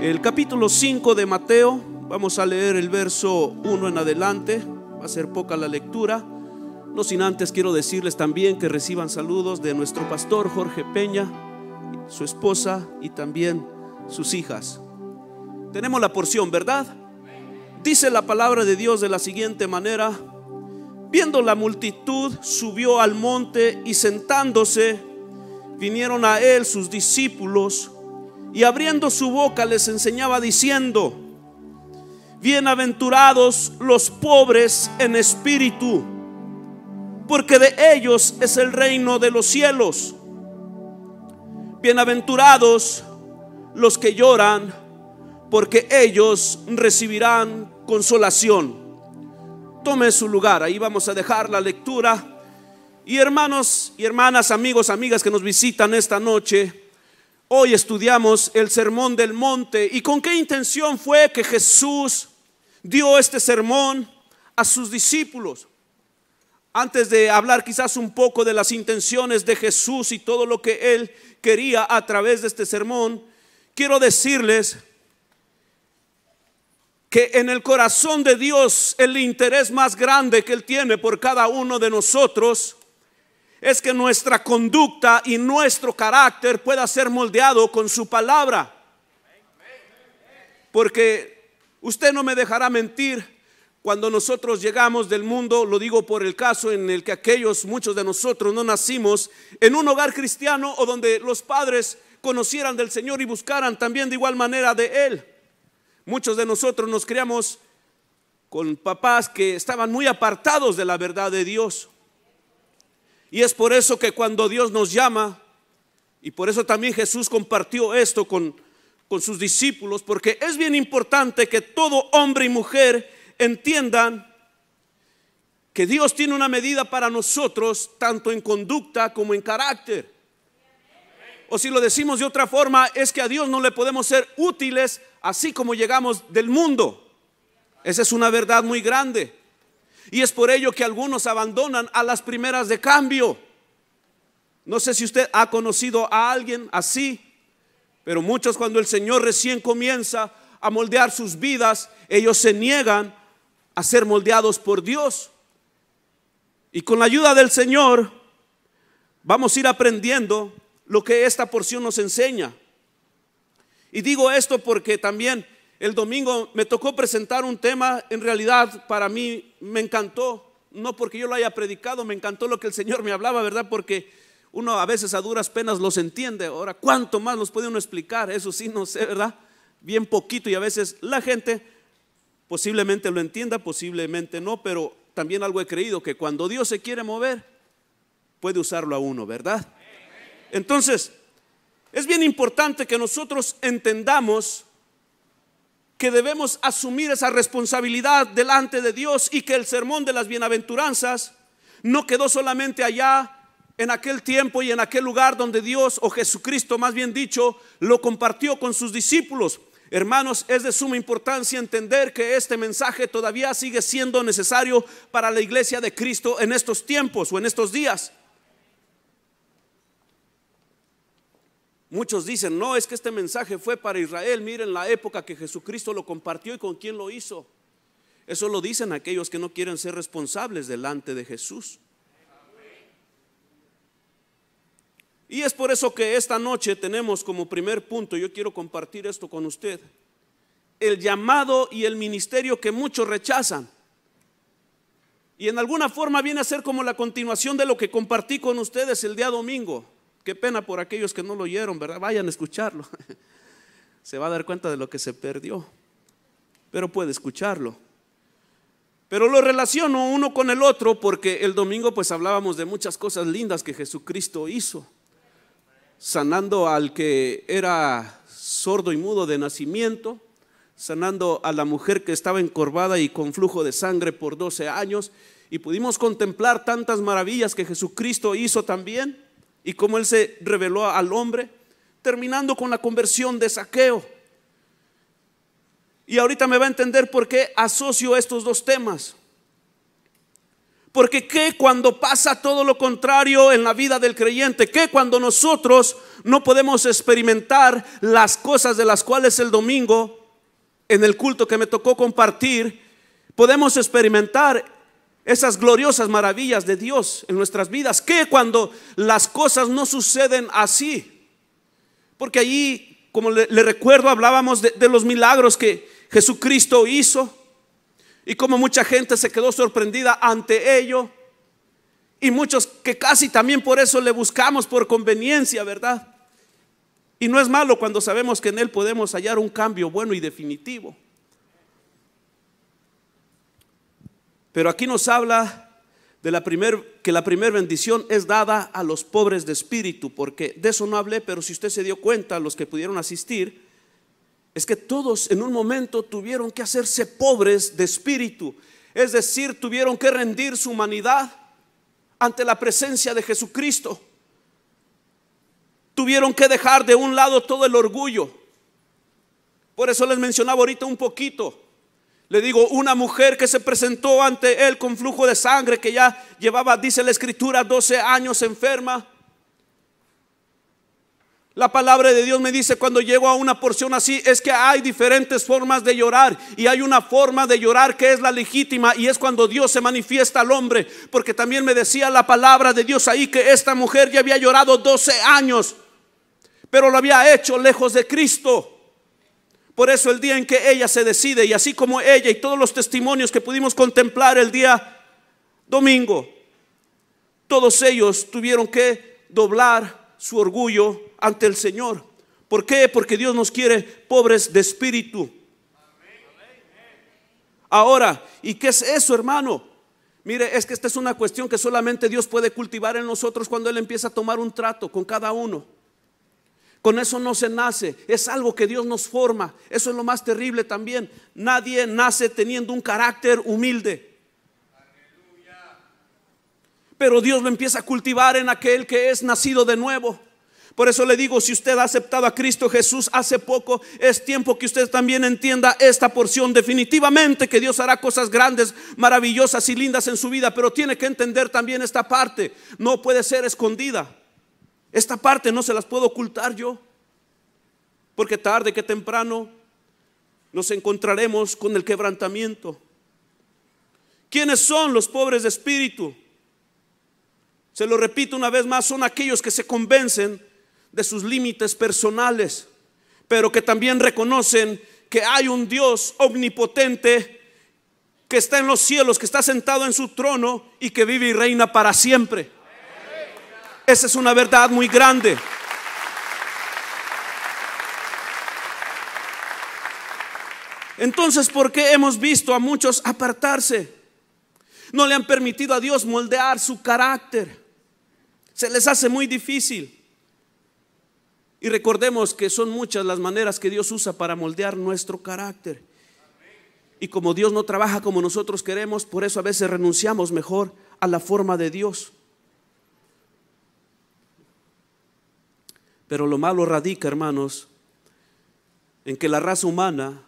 El capítulo 5 de Mateo, vamos a leer el verso 1 en adelante, va a ser poca la lectura. No sin antes quiero decirles también que reciban saludos de nuestro pastor Jorge Peña, su esposa y también sus hijas. Tenemos la porción, ¿verdad? Dice la palabra de Dios de la siguiente manera, viendo la multitud, subió al monte y sentándose, vinieron a él sus discípulos y abriendo su boca les enseñaba diciendo, bienaventurados los pobres en espíritu, porque de ellos es el reino de los cielos. Bienaventurados los que lloran, porque ellos recibirán consolación. Tome su lugar, ahí vamos a dejar la lectura. Y hermanos y hermanas, amigos, amigas que nos visitan esta noche, Hoy estudiamos el sermón del monte y con qué intención fue que Jesús dio este sermón a sus discípulos. Antes de hablar quizás un poco de las intenciones de Jesús y todo lo que él quería a través de este sermón, quiero decirles que en el corazón de Dios el interés más grande que él tiene por cada uno de nosotros es que nuestra conducta y nuestro carácter pueda ser moldeado con su palabra. Porque usted no me dejará mentir, cuando nosotros llegamos del mundo, lo digo por el caso en el que aquellos, muchos de nosotros no nacimos en un hogar cristiano o donde los padres conocieran del Señor y buscaran también de igual manera de Él. Muchos de nosotros nos criamos con papás que estaban muy apartados de la verdad de Dios. Y es por eso que cuando Dios nos llama, y por eso también Jesús compartió esto con, con sus discípulos, porque es bien importante que todo hombre y mujer entiendan que Dios tiene una medida para nosotros, tanto en conducta como en carácter. O si lo decimos de otra forma, es que a Dios no le podemos ser útiles así como llegamos del mundo. Esa es una verdad muy grande. Y es por ello que algunos abandonan a las primeras de cambio. No sé si usted ha conocido a alguien así, pero muchos cuando el Señor recién comienza a moldear sus vidas, ellos se niegan a ser moldeados por Dios. Y con la ayuda del Señor vamos a ir aprendiendo lo que esta porción nos enseña. Y digo esto porque también el domingo me tocó presentar un tema, en realidad para mí me encantó, no porque yo lo haya predicado, me encantó lo que el Señor me hablaba, ¿verdad? Porque uno a veces a duras penas los entiende. Ahora, ¿cuánto más los puede uno explicar? Eso sí, no sé, ¿verdad? Bien poquito y a veces la gente posiblemente lo entienda, posiblemente no, pero también algo he creído, que cuando Dios se quiere mover, puede usarlo a uno, ¿verdad? Entonces, es bien importante que nosotros entendamos que debemos asumir esa responsabilidad delante de Dios y que el sermón de las bienaventuranzas no quedó solamente allá en aquel tiempo y en aquel lugar donde Dios o Jesucristo, más bien dicho, lo compartió con sus discípulos. Hermanos, es de suma importancia entender que este mensaje todavía sigue siendo necesario para la iglesia de Cristo en estos tiempos o en estos días. Muchos dicen, no, es que este mensaje fue para Israel. Miren la época que Jesucristo lo compartió y con quién lo hizo. Eso lo dicen aquellos que no quieren ser responsables delante de Jesús. Y es por eso que esta noche tenemos como primer punto, yo quiero compartir esto con usted, el llamado y el ministerio que muchos rechazan. Y en alguna forma viene a ser como la continuación de lo que compartí con ustedes el día domingo. Qué pena por aquellos que no lo oyeron, ¿verdad? Vayan a escucharlo. Se va a dar cuenta de lo que se perdió, pero puede escucharlo. Pero lo relaciono uno con el otro porque el domingo pues hablábamos de muchas cosas lindas que Jesucristo hizo, sanando al que era sordo y mudo de nacimiento, sanando a la mujer que estaba encorvada y con flujo de sangre por 12 años, y pudimos contemplar tantas maravillas que Jesucristo hizo también y cómo Él se reveló al hombre, terminando con la conversión de saqueo. Y ahorita me va a entender por qué asocio estos dos temas. Porque qué cuando pasa todo lo contrario en la vida del creyente, qué cuando nosotros no podemos experimentar las cosas de las cuales el domingo, en el culto que me tocó compartir, podemos experimentar esas gloriosas maravillas de Dios en nuestras vidas, que cuando las cosas no suceden así. Porque allí, como le, recuerdo, hablábamos de, de los milagros que Jesucristo hizo y como mucha gente se quedó sorprendida ante ello. Y muchos que casi también por eso le buscamos por conveniencia, ¿verdad? Y no es malo cuando sabemos que en Él podemos hallar un cambio bueno y definitivo. Pero aquí nos habla de la primer, que la primera bendición es dada a los pobres de espíritu, porque de eso no hablé, pero si usted se dio cuenta, los que pudieron asistir, es que todos en un momento tuvieron que hacerse pobres de espíritu, es decir, tuvieron que rendir su humanidad ante la presencia de Jesucristo. Tuvieron que dejar de un lado todo el orgullo. Por eso les mencionaba ahorita un poquito le digo, una mujer que se presentó ante él con flujo de sangre, que ya llevaba, dice la escritura, 12 años enferma. La palabra de Dios me dice cuando llego a una porción así, es que hay diferentes formas de llorar y hay una forma de llorar que es la legítima y es cuando Dios se manifiesta al hombre, porque también me decía la palabra de Dios ahí que esta mujer ya había llorado 12 años, pero lo había hecho lejos de Cristo. Por eso el día en que ella se decide, y así como ella y todos los testimonios que pudimos contemplar el día domingo, todos ellos tuvieron que doblar su orgullo ante el Señor. ¿Por qué? Porque Dios nos quiere pobres de espíritu. Ahora, ¿y qué es eso, hermano? Mire, es que esta es una cuestión que solamente Dios puede cultivar en nosotros cuando Él empieza a tomar un trato con cada uno. Con eso no se nace, es algo que Dios nos forma. Eso es lo más terrible también. Nadie nace teniendo un carácter humilde. Pero Dios lo empieza a cultivar en aquel que es nacido de nuevo. Por eso le digo, si usted ha aceptado a Cristo Jesús hace poco, es tiempo que usted también entienda esta porción. Definitivamente que Dios hará cosas grandes, maravillosas y lindas en su vida, pero tiene que entender también esta parte. No puede ser escondida. Esta parte no se las puedo ocultar yo, porque tarde que temprano nos encontraremos con el quebrantamiento. ¿Quiénes son los pobres de espíritu? Se lo repito una vez más, son aquellos que se convencen de sus límites personales, pero que también reconocen que hay un Dios omnipotente que está en los cielos, que está sentado en su trono y que vive y reina para siempre. Esa es una verdad muy grande. Entonces, ¿por qué hemos visto a muchos apartarse? No le han permitido a Dios moldear su carácter. Se les hace muy difícil. Y recordemos que son muchas las maneras que Dios usa para moldear nuestro carácter. Y como Dios no trabaja como nosotros queremos, por eso a veces renunciamos mejor a la forma de Dios. Pero lo malo radica, hermanos, en que la raza humana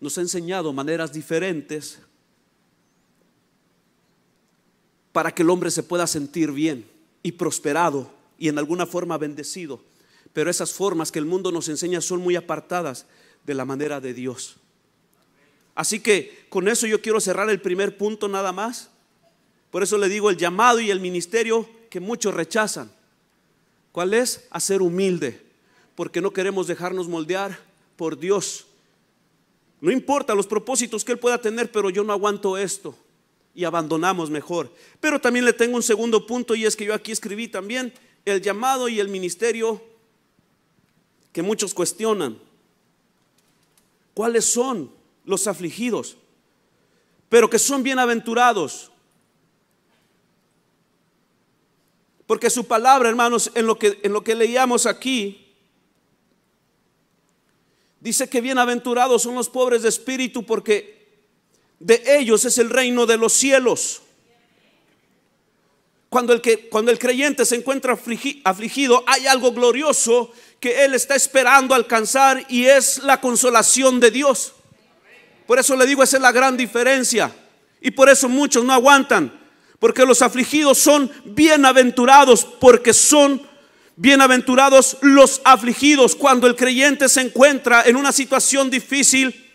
nos ha enseñado maneras diferentes para que el hombre se pueda sentir bien y prosperado y en alguna forma bendecido. Pero esas formas que el mundo nos enseña son muy apartadas de la manera de Dios. Así que con eso yo quiero cerrar el primer punto nada más. Por eso le digo el llamado y el ministerio que muchos rechazan. ¿Cuál es? A ser humilde, porque no queremos dejarnos moldear por Dios. No importa los propósitos que Él pueda tener, pero yo no aguanto esto y abandonamos mejor. Pero también le tengo un segundo punto y es que yo aquí escribí también el llamado y el ministerio que muchos cuestionan. ¿Cuáles son los afligidos? Pero que son bienaventurados. Porque su palabra, hermanos, en lo que, en lo que leíamos aquí, dice que bienaventurados son los pobres de espíritu porque de ellos es el reino de los cielos. Cuando el, que, cuando el creyente se encuentra afligido, hay algo glorioso que él está esperando alcanzar y es la consolación de Dios. Por eso le digo, esa es la gran diferencia. Y por eso muchos no aguantan porque los afligidos son bienaventurados, porque son Bienaventurados los afligidos cuando el creyente se encuentra en una situación difícil.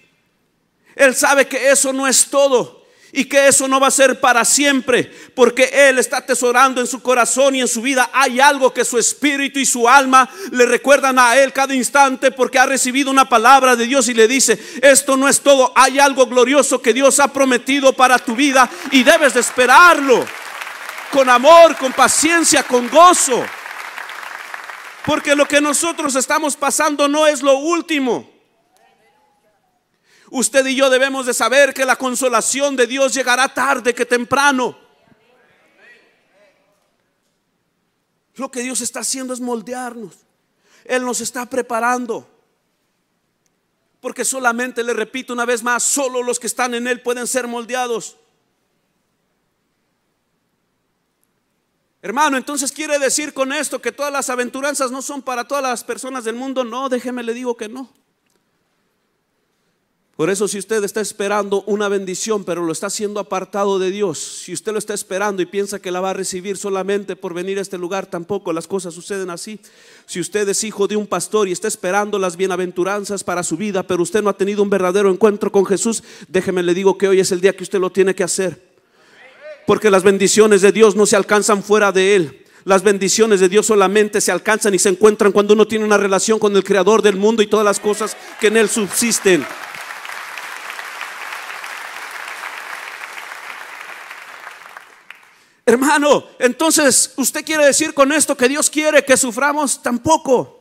Él sabe que eso no es todo y que eso no va a ser para siempre, porque Él está atesorando en su corazón y en su vida. Hay algo que su espíritu y su alma le recuerdan a Él cada instante porque ha recibido una palabra de Dios y le dice, esto no es todo, hay algo glorioso que Dios ha prometido para tu vida y debes de esperarlo con amor, con paciencia, con gozo. Porque lo que nosotros estamos pasando no es lo último. Usted y yo debemos de saber que la consolación de Dios llegará tarde que temprano. Lo que Dios está haciendo es moldearnos. Él nos está preparando. Porque solamente, le repito una vez más, solo los que están en Él pueden ser moldeados. Hermano, entonces quiere decir con esto que todas las aventuranzas no son para todas las personas del mundo. No, déjeme le digo que no. Por eso si usted está esperando una bendición, pero lo está haciendo apartado de Dios, si usted lo está esperando y piensa que la va a recibir solamente por venir a este lugar, tampoco las cosas suceden así. Si usted es hijo de un pastor y está esperando las bienaventuranzas para su vida, pero usted no ha tenido un verdadero encuentro con Jesús, déjeme le digo que hoy es el día que usted lo tiene que hacer. Porque las bendiciones de Dios no se alcanzan fuera de Él. Las bendiciones de Dios solamente se alcanzan y se encuentran cuando uno tiene una relación con el Creador del mundo y todas las cosas que en Él subsisten. Hermano, entonces, ¿usted quiere decir con esto que Dios quiere que suframos? Tampoco.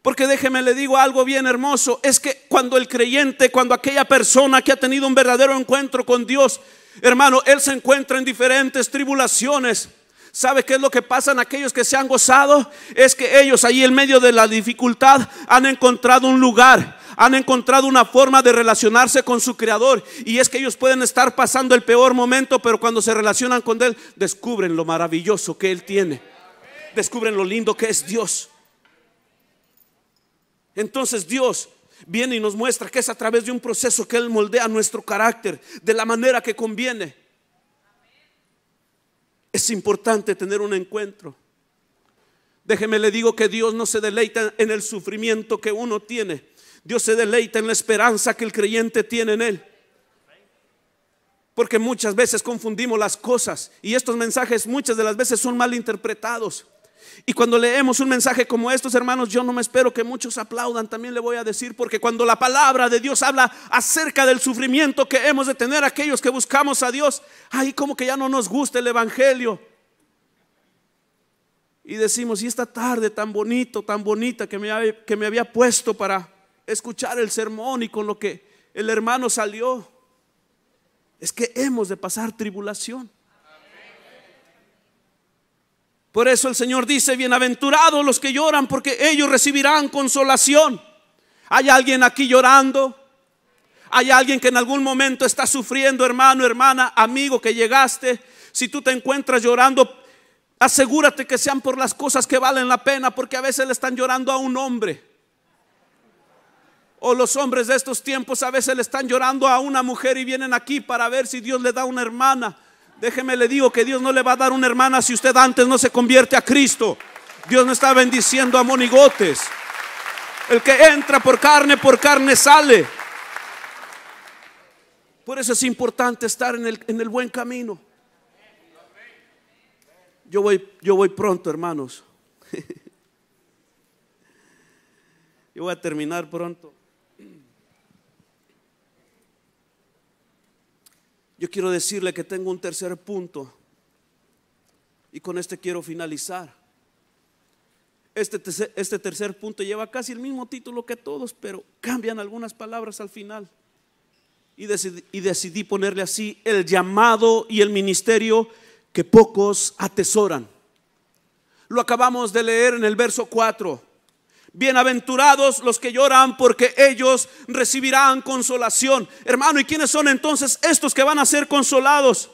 Porque déjeme le digo algo bien hermoso, es que cuando el creyente, cuando aquella persona que ha tenido un verdadero encuentro con Dios, hermano, él se encuentra en diferentes tribulaciones. ¿Sabe qué es lo que pasa en aquellos que se han gozado? Es que ellos ahí en medio de la dificultad han encontrado un lugar han encontrado una forma de relacionarse con su creador. Y es que ellos pueden estar pasando el peor momento, pero cuando se relacionan con Él, descubren lo maravilloso que Él tiene. Descubren lo lindo que es Dios. Entonces Dios viene y nos muestra que es a través de un proceso que Él moldea nuestro carácter de la manera que conviene. Es importante tener un encuentro. Déjeme le digo que Dios no se deleita en el sufrimiento que uno tiene, Dios se deleita en la esperanza que el creyente tiene en Él. Porque muchas veces confundimos las cosas y estos mensajes muchas de las veces son mal interpretados. Y cuando leemos un mensaje como estos, hermanos, yo no me espero que muchos aplaudan, también le voy a decir, porque cuando la palabra de Dios habla acerca del sufrimiento que hemos de tener aquellos que buscamos a Dios, ahí como que ya no nos gusta el Evangelio. Y decimos, y esta tarde tan bonito, tan bonita que me, que me había puesto para escuchar el sermón y con lo que el hermano salió, es que hemos de pasar tribulación. Por eso el Señor dice, bienaventurados los que lloran, porque ellos recibirán consolación. ¿Hay alguien aquí llorando? ¿Hay alguien que en algún momento está sufriendo, hermano, hermana, amigo, que llegaste? Si tú te encuentras llorando, asegúrate que sean por las cosas que valen la pena, porque a veces le están llorando a un hombre. O los hombres de estos tiempos a veces le están llorando a una mujer y vienen aquí para ver si Dios le da una hermana. Déjeme le digo que Dios no le va a dar una hermana si usted antes no se convierte a Cristo. Dios no está bendiciendo a monigotes. El que entra por carne, por carne sale. Por eso es importante estar en el, en el buen camino. Yo voy, yo voy pronto, hermanos. Yo voy a terminar pronto. Yo quiero decirle que tengo un tercer punto y con este quiero finalizar. Este este tercer punto lleva casi el mismo título que todos, pero cambian algunas palabras al final. Y decidí, y decidí ponerle así el llamado y el ministerio que pocos atesoran. Lo acabamos de leer en el verso 4. Bienaventurados los que lloran porque ellos recibirán consolación. Hermano, ¿y quiénes son entonces estos que van a ser consolados?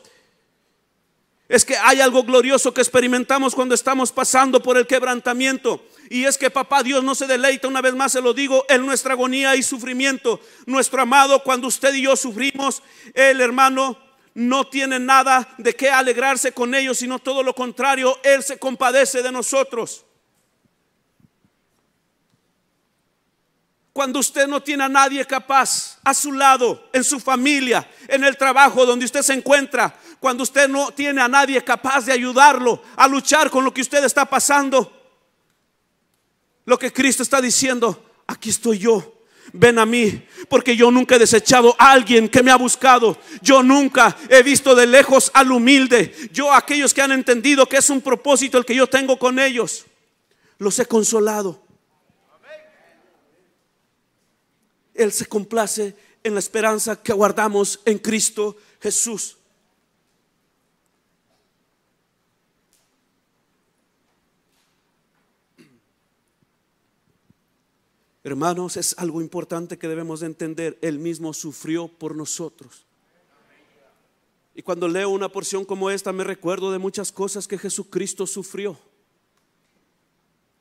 Es que hay algo glorioso que experimentamos cuando estamos pasando por el quebrantamiento. Y es que papá Dios no se deleita, una vez más se lo digo, en nuestra agonía y sufrimiento. Nuestro amado, cuando usted y yo sufrimos, el hermano no tiene nada de qué alegrarse con ellos, sino todo lo contrario, Él se compadece de nosotros. Cuando usted no tiene a nadie capaz a su lado, en su familia, en el trabajo donde usted se encuentra, cuando usted no tiene a nadie capaz de ayudarlo a luchar con lo que usted está pasando, lo que Cristo está diciendo, aquí estoy yo. Ven a mí, porque yo nunca he desechado a alguien que me ha buscado. Yo nunca he visto de lejos al humilde. Yo aquellos que han entendido que es un propósito el que yo tengo con ellos, los he consolado. Él se complace en la esperanza que guardamos en Cristo Jesús. Hermanos, es algo importante que debemos de entender. Él mismo sufrió por nosotros. Y cuando leo una porción como esta, me recuerdo de muchas cosas que Jesucristo sufrió.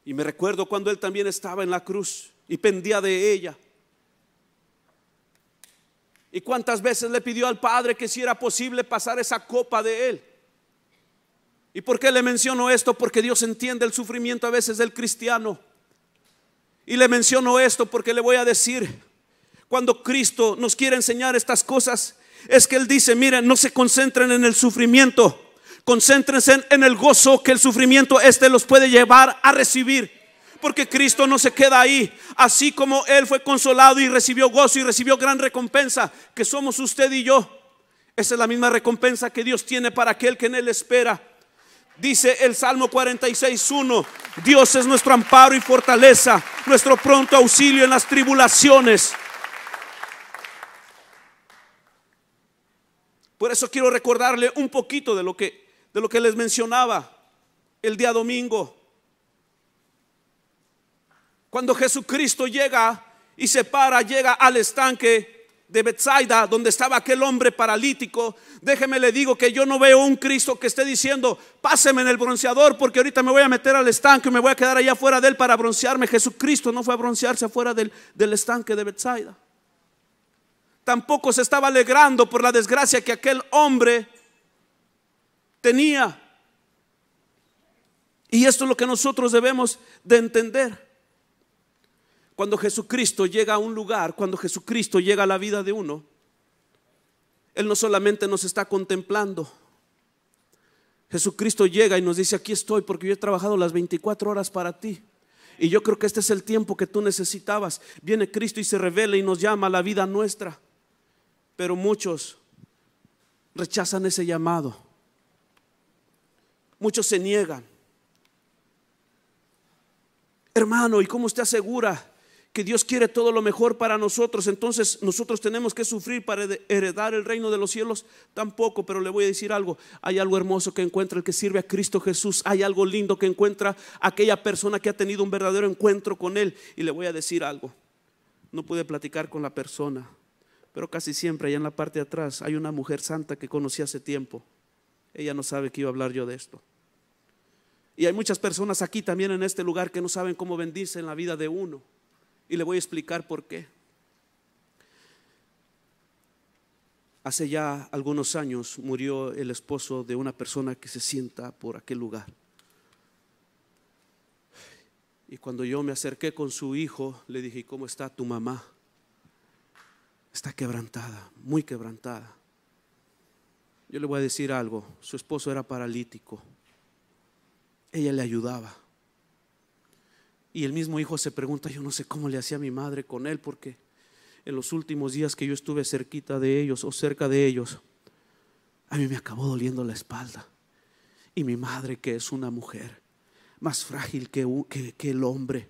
Y me recuerdo cuando Él también estaba en la cruz y pendía de ella. ¿Y cuántas veces le pidió al Padre que si era posible pasar esa copa de Él? ¿Y por qué le menciono esto? Porque Dios entiende el sufrimiento a veces del cristiano. Y le menciono esto porque le voy a decir, cuando Cristo nos quiere enseñar estas cosas, es que Él dice, miren, no se concentren en el sufrimiento, concéntrense en el gozo que el sufrimiento este los puede llevar a recibir porque Cristo no se queda ahí. Así como Él fue consolado y recibió gozo y recibió gran recompensa, que somos usted y yo. Esa es la misma recompensa que Dios tiene para aquel que en Él espera. Dice el Salmo 46.1, Dios es nuestro amparo y fortaleza, nuestro pronto auxilio en las tribulaciones. Por eso quiero recordarle un poquito de lo que, de lo que les mencionaba el día domingo. Cuando Jesucristo llega y se para, llega al estanque de Bethsaida, donde estaba aquel hombre paralítico, déjeme le digo que yo no veo un Cristo que esté diciendo, páseme en el bronceador porque ahorita me voy a meter al estanque y me voy a quedar allá afuera de él para broncearme. Jesucristo no fue a broncearse afuera del, del estanque de Bethsaida. Tampoco se estaba alegrando por la desgracia que aquel hombre tenía. Y esto es lo que nosotros debemos de entender. Cuando Jesucristo llega a un lugar, cuando Jesucristo llega a la vida de uno, Él no solamente nos está contemplando. Jesucristo llega y nos dice, aquí estoy porque yo he trabajado las 24 horas para ti. Y yo creo que este es el tiempo que tú necesitabas. Viene Cristo y se revela y nos llama a la vida nuestra. Pero muchos rechazan ese llamado. Muchos se niegan. Hermano, ¿y cómo usted asegura que Dios quiere todo lo mejor para nosotros, entonces nosotros tenemos que sufrir para heredar el reino de los cielos. Tampoco, pero le voy a decir algo. Hay algo hermoso que encuentra el que sirve a Cristo Jesús. Hay algo lindo que encuentra aquella persona que ha tenido un verdadero encuentro con Él. Y le voy a decir algo. No pude platicar con la persona, pero casi siempre allá en la parte de atrás hay una mujer santa que conocí hace tiempo. Ella no sabe que iba a hablar yo de esto. Y hay muchas personas aquí también en este lugar que no saben cómo bendirse en la vida de uno. Y le voy a explicar por qué. Hace ya algunos años murió el esposo de una persona que se sienta por aquel lugar. Y cuando yo me acerqué con su hijo, le dije, ¿cómo está tu mamá? Está quebrantada, muy quebrantada. Yo le voy a decir algo, su esposo era paralítico. Ella le ayudaba. Y el mismo hijo se pregunta, yo no sé cómo le hacía mi madre con él, porque en los últimos días que yo estuve cerquita de ellos o cerca de ellos, a mí me acabó doliendo la espalda. Y mi madre, que es una mujer más frágil que, que el hombre,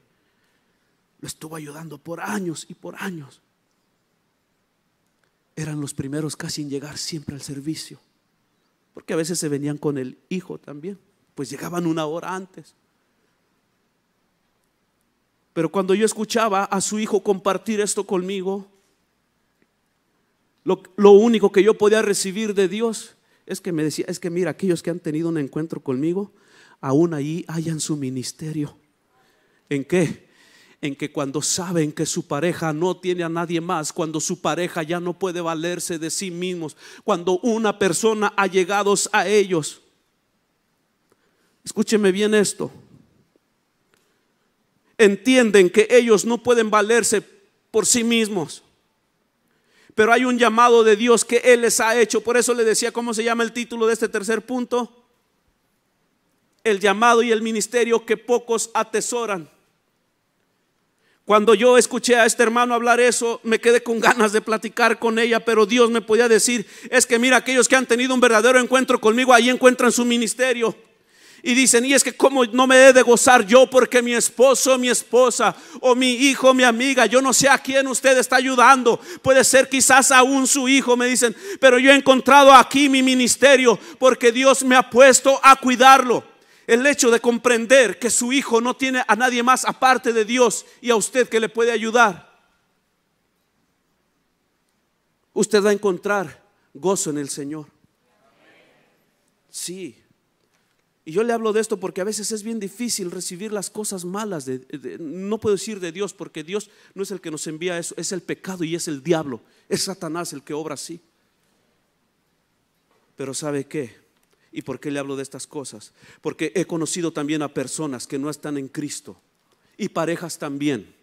lo estuvo ayudando por años y por años. Eran los primeros casi en llegar siempre al servicio, porque a veces se venían con el hijo también, pues llegaban una hora antes. Pero cuando yo escuchaba a su hijo compartir esto conmigo, lo, único que yo podía recibir de Dios es que me decía, es que mira, aquellos que han tenido un encuentro conmigo, aún ahí hayan su ministerio. ¿En qué? en que cuando saben que su pareja no tiene a nadie más, cuando su pareja ya no puede valerse de sí mismos, cuando una persona ha llegado a ellos, escúcheme bien esto, entienden que ellos no pueden valerse por sí mismos. Pero hay un llamado de Dios que Él les ha hecho. Por eso le decía cómo se llama el título de este tercer punto. El llamado y el ministerio que pocos atesoran. Cuando yo escuché a este hermano hablar eso, me quedé con ganas de platicar con ella, pero Dios me podía decir, es que mira, aquellos que han tenido un verdadero encuentro conmigo, ahí encuentran su ministerio. Y dicen, y es que como no me he de gozar yo porque mi esposo, mi esposa, o mi hijo, mi amiga, yo no sé a quién usted está ayudando. Puede ser quizás aún su hijo, me dicen, pero yo he encontrado aquí mi ministerio porque Dios me ha puesto a cuidarlo. El hecho de comprender que su hijo no tiene a nadie más aparte de Dios y a usted que le puede ayudar. Usted va a encontrar gozo en el Señor. Sí. Y yo le hablo de esto porque a veces es bien difícil recibir las cosas malas. De, no puedo decir de Dios porque Dios no es el que nos envía eso, es el pecado y es el diablo. Es Satanás el que obra así. Pero ¿sabe qué? ¿Y por qué le hablo de estas cosas? Porque he conocido también a personas que no están en Cristo y parejas también.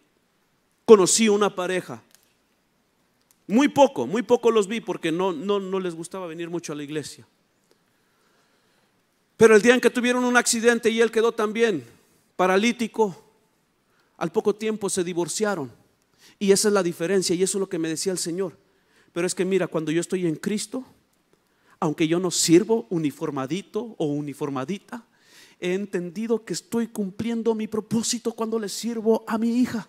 Conocí una pareja. Muy poco, muy poco los vi porque no, no, no les gustaba venir mucho a la iglesia. Pero el día en que tuvieron un accidente y él quedó también paralítico, al poco tiempo se divorciaron. Y esa es la diferencia y eso es lo que me decía el Señor. Pero es que mira, cuando yo estoy en Cristo, aunque yo no sirvo uniformadito o uniformadita, he entendido que estoy cumpliendo mi propósito cuando le sirvo a mi hija.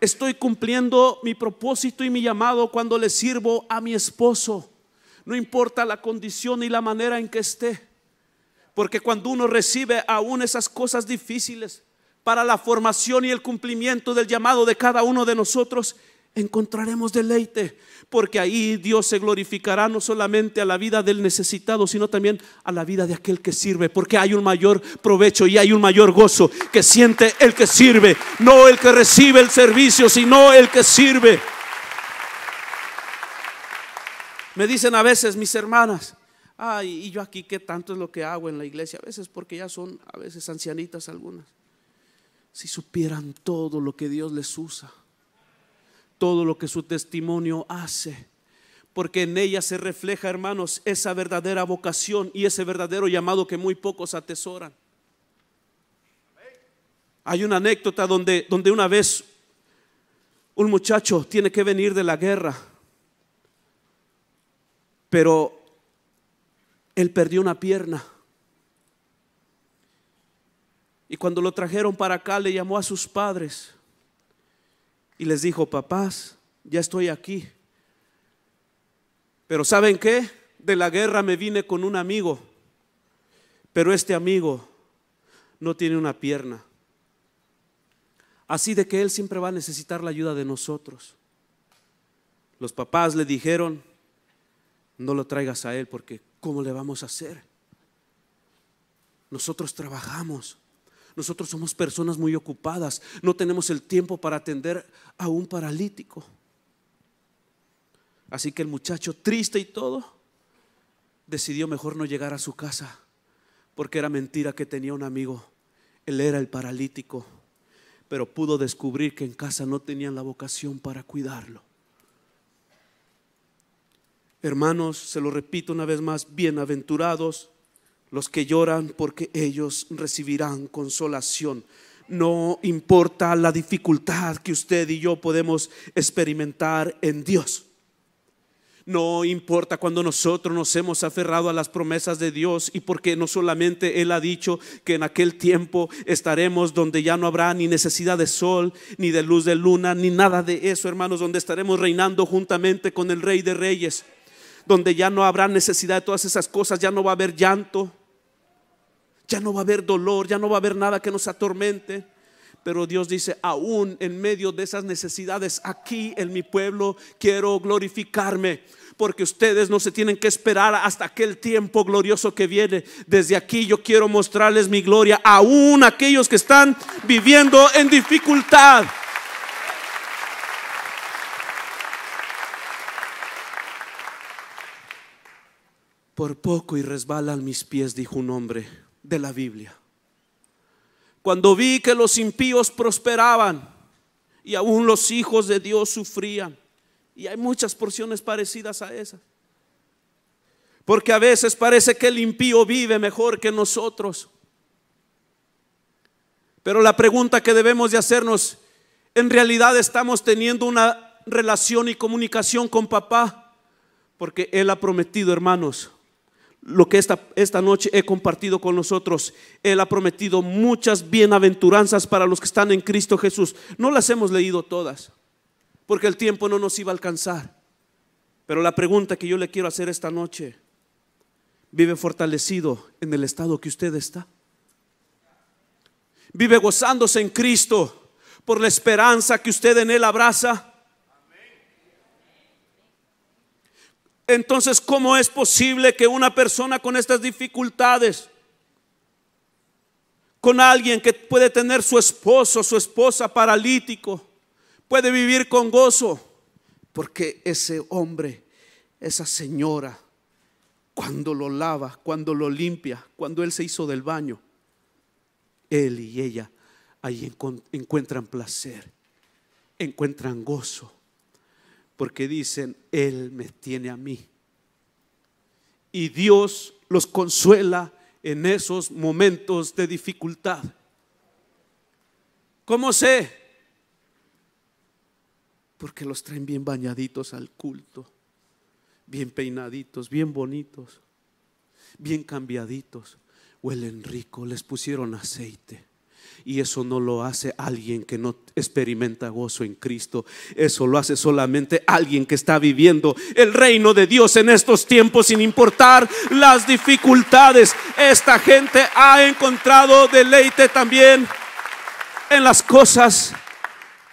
Estoy cumpliendo mi propósito y mi llamado cuando le sirvo a mi esposo. No importa la condición y la manera en que esté. Porque cuando uno recibe aún esas cosas difíciles para la formación y el cumplimiento del llamado de cada uno de nosotros, encontraremos deleite. Porque ahí Dios se glorificará no solamente a la vida del necesitado, sino también a la vida de aquel que sirve. Porque hay un mayor provecho y hay un mayor gozo que siente el que sirve, no el que recibe el servicio, sino el que sirve. Me dicen a veces mis hermanas, ay, y yo aquí qué tanto es lo que hago en la iglesia, a veces porque ya son a veces ancianitas algunas. Si supieran todo lo que Dios les usa, todo lo que su testimonio hace, porque en ella se refleja, hermanos, esa verdadera vocación y ese verdadero llamado que muy pocos atesoran. Hay una anécdota donde, donde una vez un muchacho tiene que venir de la guerra, pero él perdió una pierna. Y cuando lo trajeron para acá, le llamó a sus padres y les dijo, papás, ya estoy aquí. Pero ¿saben qué? De la guerra me vine con un amigo, pero este amigo no tiene una pierna. Así de que él siempre va a necesitar la ayuda de nosotros. Los papás le dijeron, no lo traigas a él porque ¿cómo le vamos a hacer? Nosotros trabajamos. Nosotros somos personas muy ocupadas. No tenemos el tiempo para atender a un paralítico. Así que el muchacho, triste y todo, decidió mejor no llegar a su casa porque era mentira que tenía un amigo. Él era el paralítico, pero pudo descubrir que en casa no tenían la vocación para cuidarlo. Hermanos, se lo repito una vez más, bienaventurados los que lloran porque ellos recibirán consolación. No importa la dificultad que usted y yo podemos experimentar en Dios. No importa cuando nosotros nos hemos aferrado a las promesas de Dios y porque no solamente Él ha dicho que en aquel tiempo estaremos donde ya no habrá ni necesidad de sol, ni de luz de luna, ni nada de eso, hermanos, donde estaremos reinando juntamente con el Rey de Reyes donde ya no habrá necesidad de todas esas cosas, ya no va a haber llanto, ya no va a haber dolor, ya no va a haber nada que nos atormente. Pero Dios dice, aún en medio de esas necesidades, aquí en mi pueblo quiero glorificarme porque ustedes no se tienen que esperar hasta aquel tiempo glorioso que viene. Desde aquí yo quiero mostrarles mi gloria, aún aquellos que están viviendo en dificultad. Por poco y resbalan mis pies, dijo un hombre de la Biblia. Cuando vi que los impíos prosperaban y aún los hijos de Dios sufrían. Y hay muchas porciones parecidas a esas. Porque a veces parece que el impío vive mejor que nosotros. Pero la pregunta que debemos de hacernos, ¿en realidad estamos teniendo una relación y comunicación con papá? Porque Él ha prometido, hermanos, lo que esta, esta noche he compartido con nosotros. Él ha prometido muchas bienaventuranzas para los que están en Cristo Jesús. No las hemos leído todas porque el tiempo no nos iba a alcanzar. Pero la pregunta que yo le quiero hacer esta noche, ¿vive fortalecido en el estado que usted está? ¿Vive gozándose en Cristo por la esperanza que usted en Él abraza? Entonces, ¿cómo es posible que una persona con estas dificultades, con alguien que puede tener su esposo, su esposa paralítico, puede vivir con gozo, porque ese hombre, esa señora, cuando lo lava, cuando lo limpia, cuando él se hizo del baño, él y ella ahí encuentran placer, encuentran gozo, porque dicen, Él me tiene a mí. Y Dios los consuela en esos momentos de dificultad. ¿Cómo sé? porque los traen bien bañaditos al culto, bien peinaditos, bien bonitos, bien cambiaditos. Huelen rico, les pusieron aceite. Y eso no lo hace alguien que no experimenta gozo en Cristo. Eso lo hace solamente alguien que está viviendo el reino de Dios en estos tiempos sin importar las dificultades. Esta gente ha encontrado deleite también en las cosas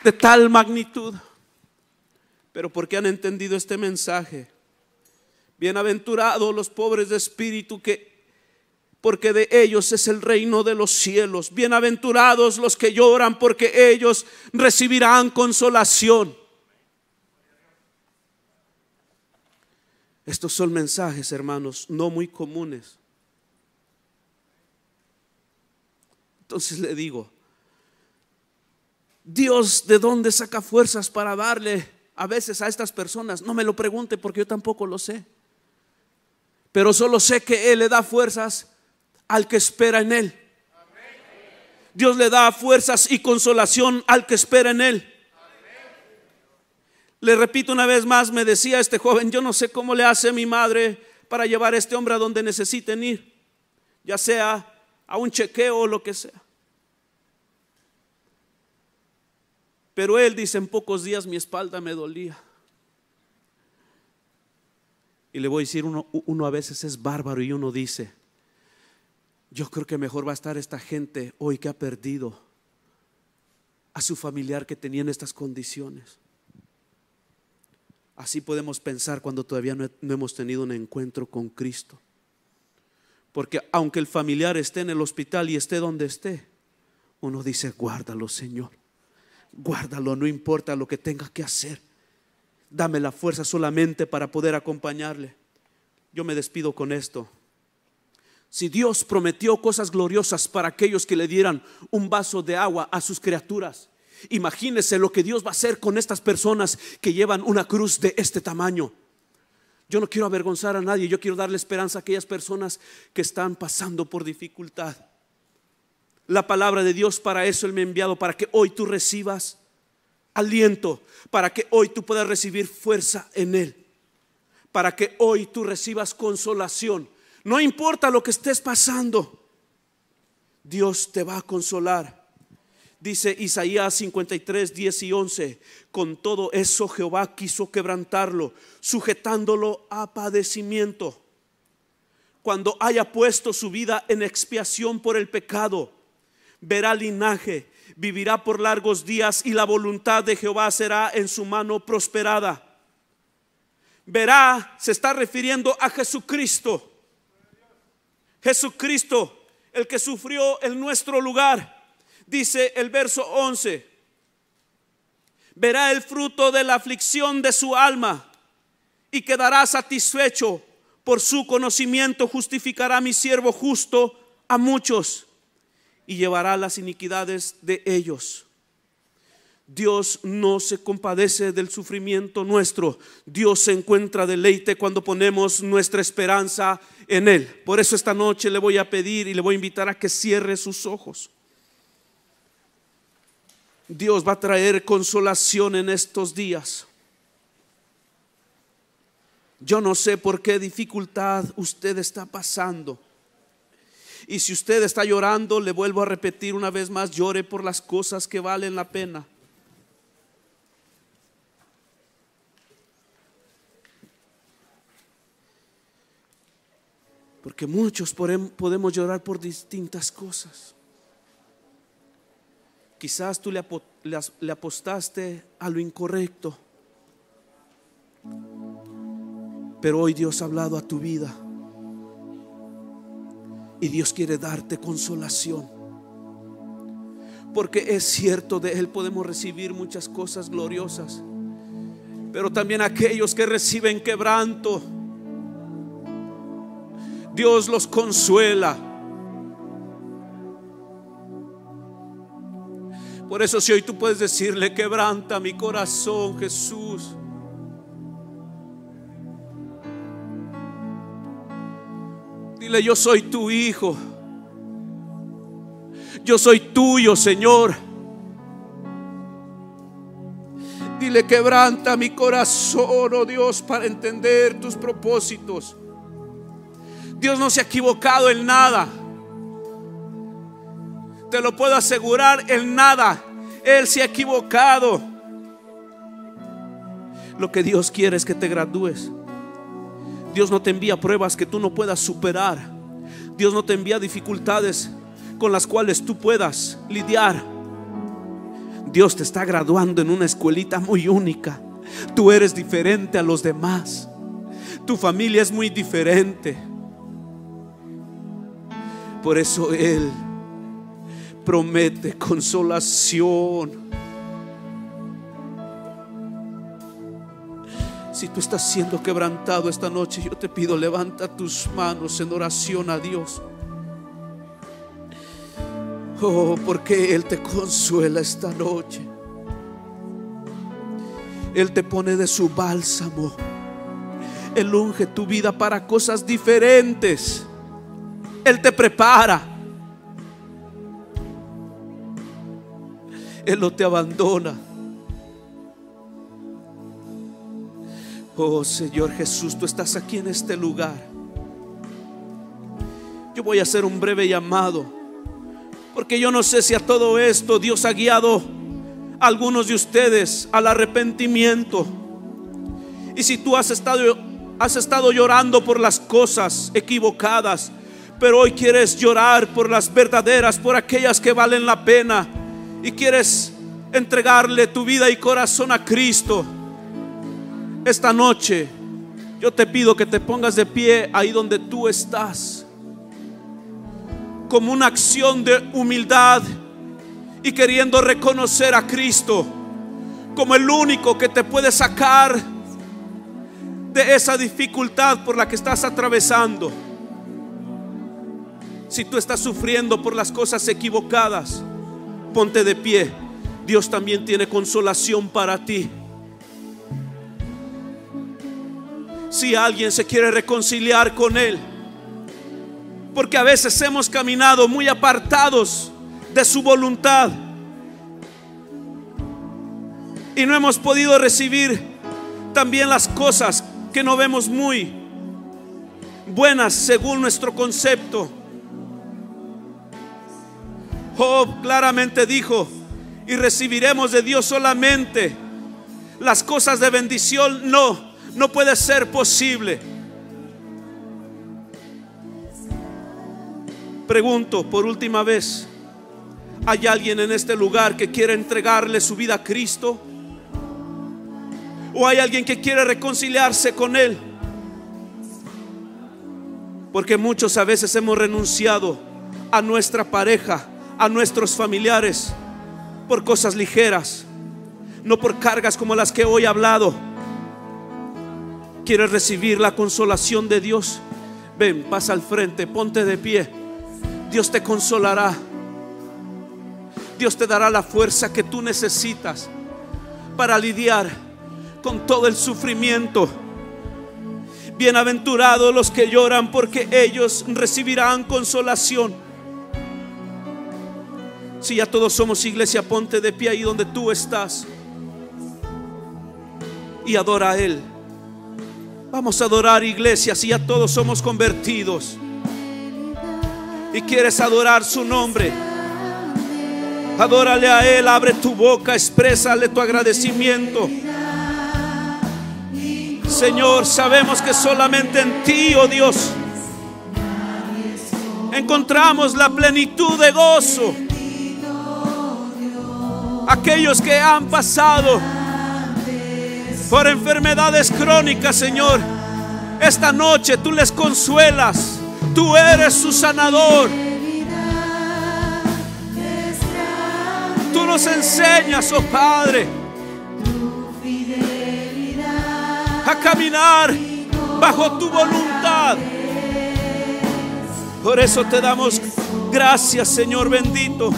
de tal magnitud pero porque han entendido este mensaje. Bienaventurados los pobres de espíritu que porque de ellos es el reino de los cielos. Bienaventurados los que lloran porque ellos recibirán consolación. Estos son mensajes, hermanos, no muy comunes. Entonces le digo, Dios de dónde saca fuerzas para darle a veces a estas personas. No me lo pregunte porque yo tampoco lo sé. Pero solo sé que Él le da fuerzas al que espera en Él. Dios le da fuerzas y consolación al que espera en Él. Le repito una vez más, me decía este joven, yo no sé cómo le hace mi madre para llevar a este hombre a donde necesiten ir, ya sea a un chequeo o lo que sea. Pero él dice, en pocos días mi espalda me dolía. Y le voy a decir, uno, uno a veces es bárbaro y uno dice, yo creo que mejor va a estar esta gente hoy que ha perdido a su familiar que tenía en estas condiciones. Así podemos pensar cuando todavía no, hemos tenido un encuentro con Cristo. Porque aunque el familiar esté en el hospital y esté donde esté, uno dice, guárdalo, Señor guárdalo, no importa lo que tenga que hacer. Dame la fuerza solamente para poder acompañarle. Yo me despido con esto. Si Dios prometió cosas gloriosas para aquellos que le dieran un vaso de agua a sus criaturas, imagínese lo que Dios va a hacer con estas personas que llevan una cruz de este tamaño. Yo no quiero avergonzar a nadie, yo quiero darle esperanza a aquellas personas que están pasando por dificultad la palabra de Dios para eso Él me ha enviado, para que hoy tú recibas aliento, para que hoy tú puedas recibir fuerza en Él, para que hoy tú recibas consolación. No importa lo que estés pasando, Dios te va a consolar. Dice Isaías 53, 10 y 11, con todo eso Jehová quiso quebrantarlo, sujetándolo a padecimiento. Cuando haya puesto su vida en expiación por el pecado, verá linaje, vivirá por largos días y la voluntad de Jehová será en su mano prosperada. verá, se está refiriendo a Jesucristo. Jesucristo, el que sufrió en nuestro lugar. Dice el verso 11, verá el fruto de la aflicción de su alma y quedará satisfecho. Por su conocimiento justificará mi siervo justo a muchos y llevará las iniquidades de ellos. Dios no se compadece del sufrimiento nuestro. Dios se encuentra deleite cuando ponemos nuestra esperanza en Él. Por eso esta noche le voy a pedir y le voy a invitar a que cierre sus ojos. Dios va a traer consolación en estos días. Yo no sé por qué dificultad usted está pasando. Y si usted está llorando, le vuelvo a repetir una vez más, llore por las cosas que valen la pena. Porque muchos podemos llorar por distintas cosas. Quizás tú le apostaste a lo incorrecto. Pero hoy Dios ha hablado a tu vida. Y Dios quiere darte consolación. Porque es cierto, de Él podemos recibir muchas cosas gloriosas. Pero también aquellos que reciben quebranto Dios los consuela. Por eso si hoy tú puedes decirle, quebranta mi corazón, Jesús. Dile, yo soy tu hijo. Yo soy tuyo, Señor. Dile, quebranta mi corazón, oh Dios, para entender tus propósitos. Dios no se ha equivocado en nada. Te lo puedo asegurar, en nada. Él se ha equivocado. Lo que Dios quiere es que te gradúes. Dios no te envía pruebas que tú no puedas superar. Dios no te envía dificultades con las cuales tú puedas lidiar. Dios te está graduando en una escuelita muy única. Tú eres diferente a los demás. Tu familia es muy diferente. Por eso Él promete consolación. Si tú estás siendo quebrantado esta noche, yo te pido, levanta tus manos en oración a Dios. Oh, porque Él te consuela esta noche. Él te pone de su bálsamo. Él unge tu vida para cosas diferentes. Él te prepara. Él no te abandona. Oh Señor Jesús, tú estás aquí en este lugar. Yo voy a hacer un breve llamado, porque yo no sé si a todo esto Dios ha guiado a algunos de ustedes al arrepentimiento. Y si tú has estado, has estado llorando por las cosas equivocadas, pero hoy quieres llorar por las verdaderas, por aquellas que valen la pena y quieres entregarle tu vida y corazón a Cristo. Esta noche yo te pido que te pongas de pie ahí donde tú estás, como una acción de humildad y queriendo reconocer a Cristo como el único que te puede sacar de esa dificultad por la que estás atravesando. Si tú estás sufriendo por las cosas equivocadas, ponte de pie. Dios también tiene consolación para ti. Si alguien se quiere reconciliar con Él, porque a veces hemos caminado muy apartados de su voluntad y no hemos podido recibir también las cosas que no vemos muy buenas según nuestro concepto. Job claramente dijo, y recibiremos de Dios solamente las cosas de bendición. No, no puede ser posible. Pregunto por última vez, ¿hay alguien en este lugar que quiere entregarle su vida a Cristo? O hay alguien que quiere reconciliarse con Él. Porque muchos a veces hemos renunciado a nuestra pareja, a nuestros familiares, por cosas ligeras, no por cargas como las que hoy he hablado. ¿Quieres recibir la consolación de Dios? Ven, pasa al frente, ponte de pie. Dios te consolará. Dios te dará la fuerza que tú necesitas para lidiar con todo el sufrimiento. Bienaventurados los que lloran porque ellos recibirán consolación. Si ya todos somos iglesia, ponte de pie ahí donde tú estás y adora a Él. Vamos a adorar iglesia si ya todos somos convertidos y quieres adorar su nombre. Adórale a Él, abre tu boca, exprésale tu agradecimiento. Señor, sabemos que solamente en ti, oh Dios, encontramos la plenitud de gozo. Aquellos que han pasado por enfermedades crónicas, Señor, esta noche tú les consuelas. Tú eres su sanador. Tú nos enseñas, oh Padre, a caminar bajo tu voluntad. Por eso te damos gracias, Señor bendito.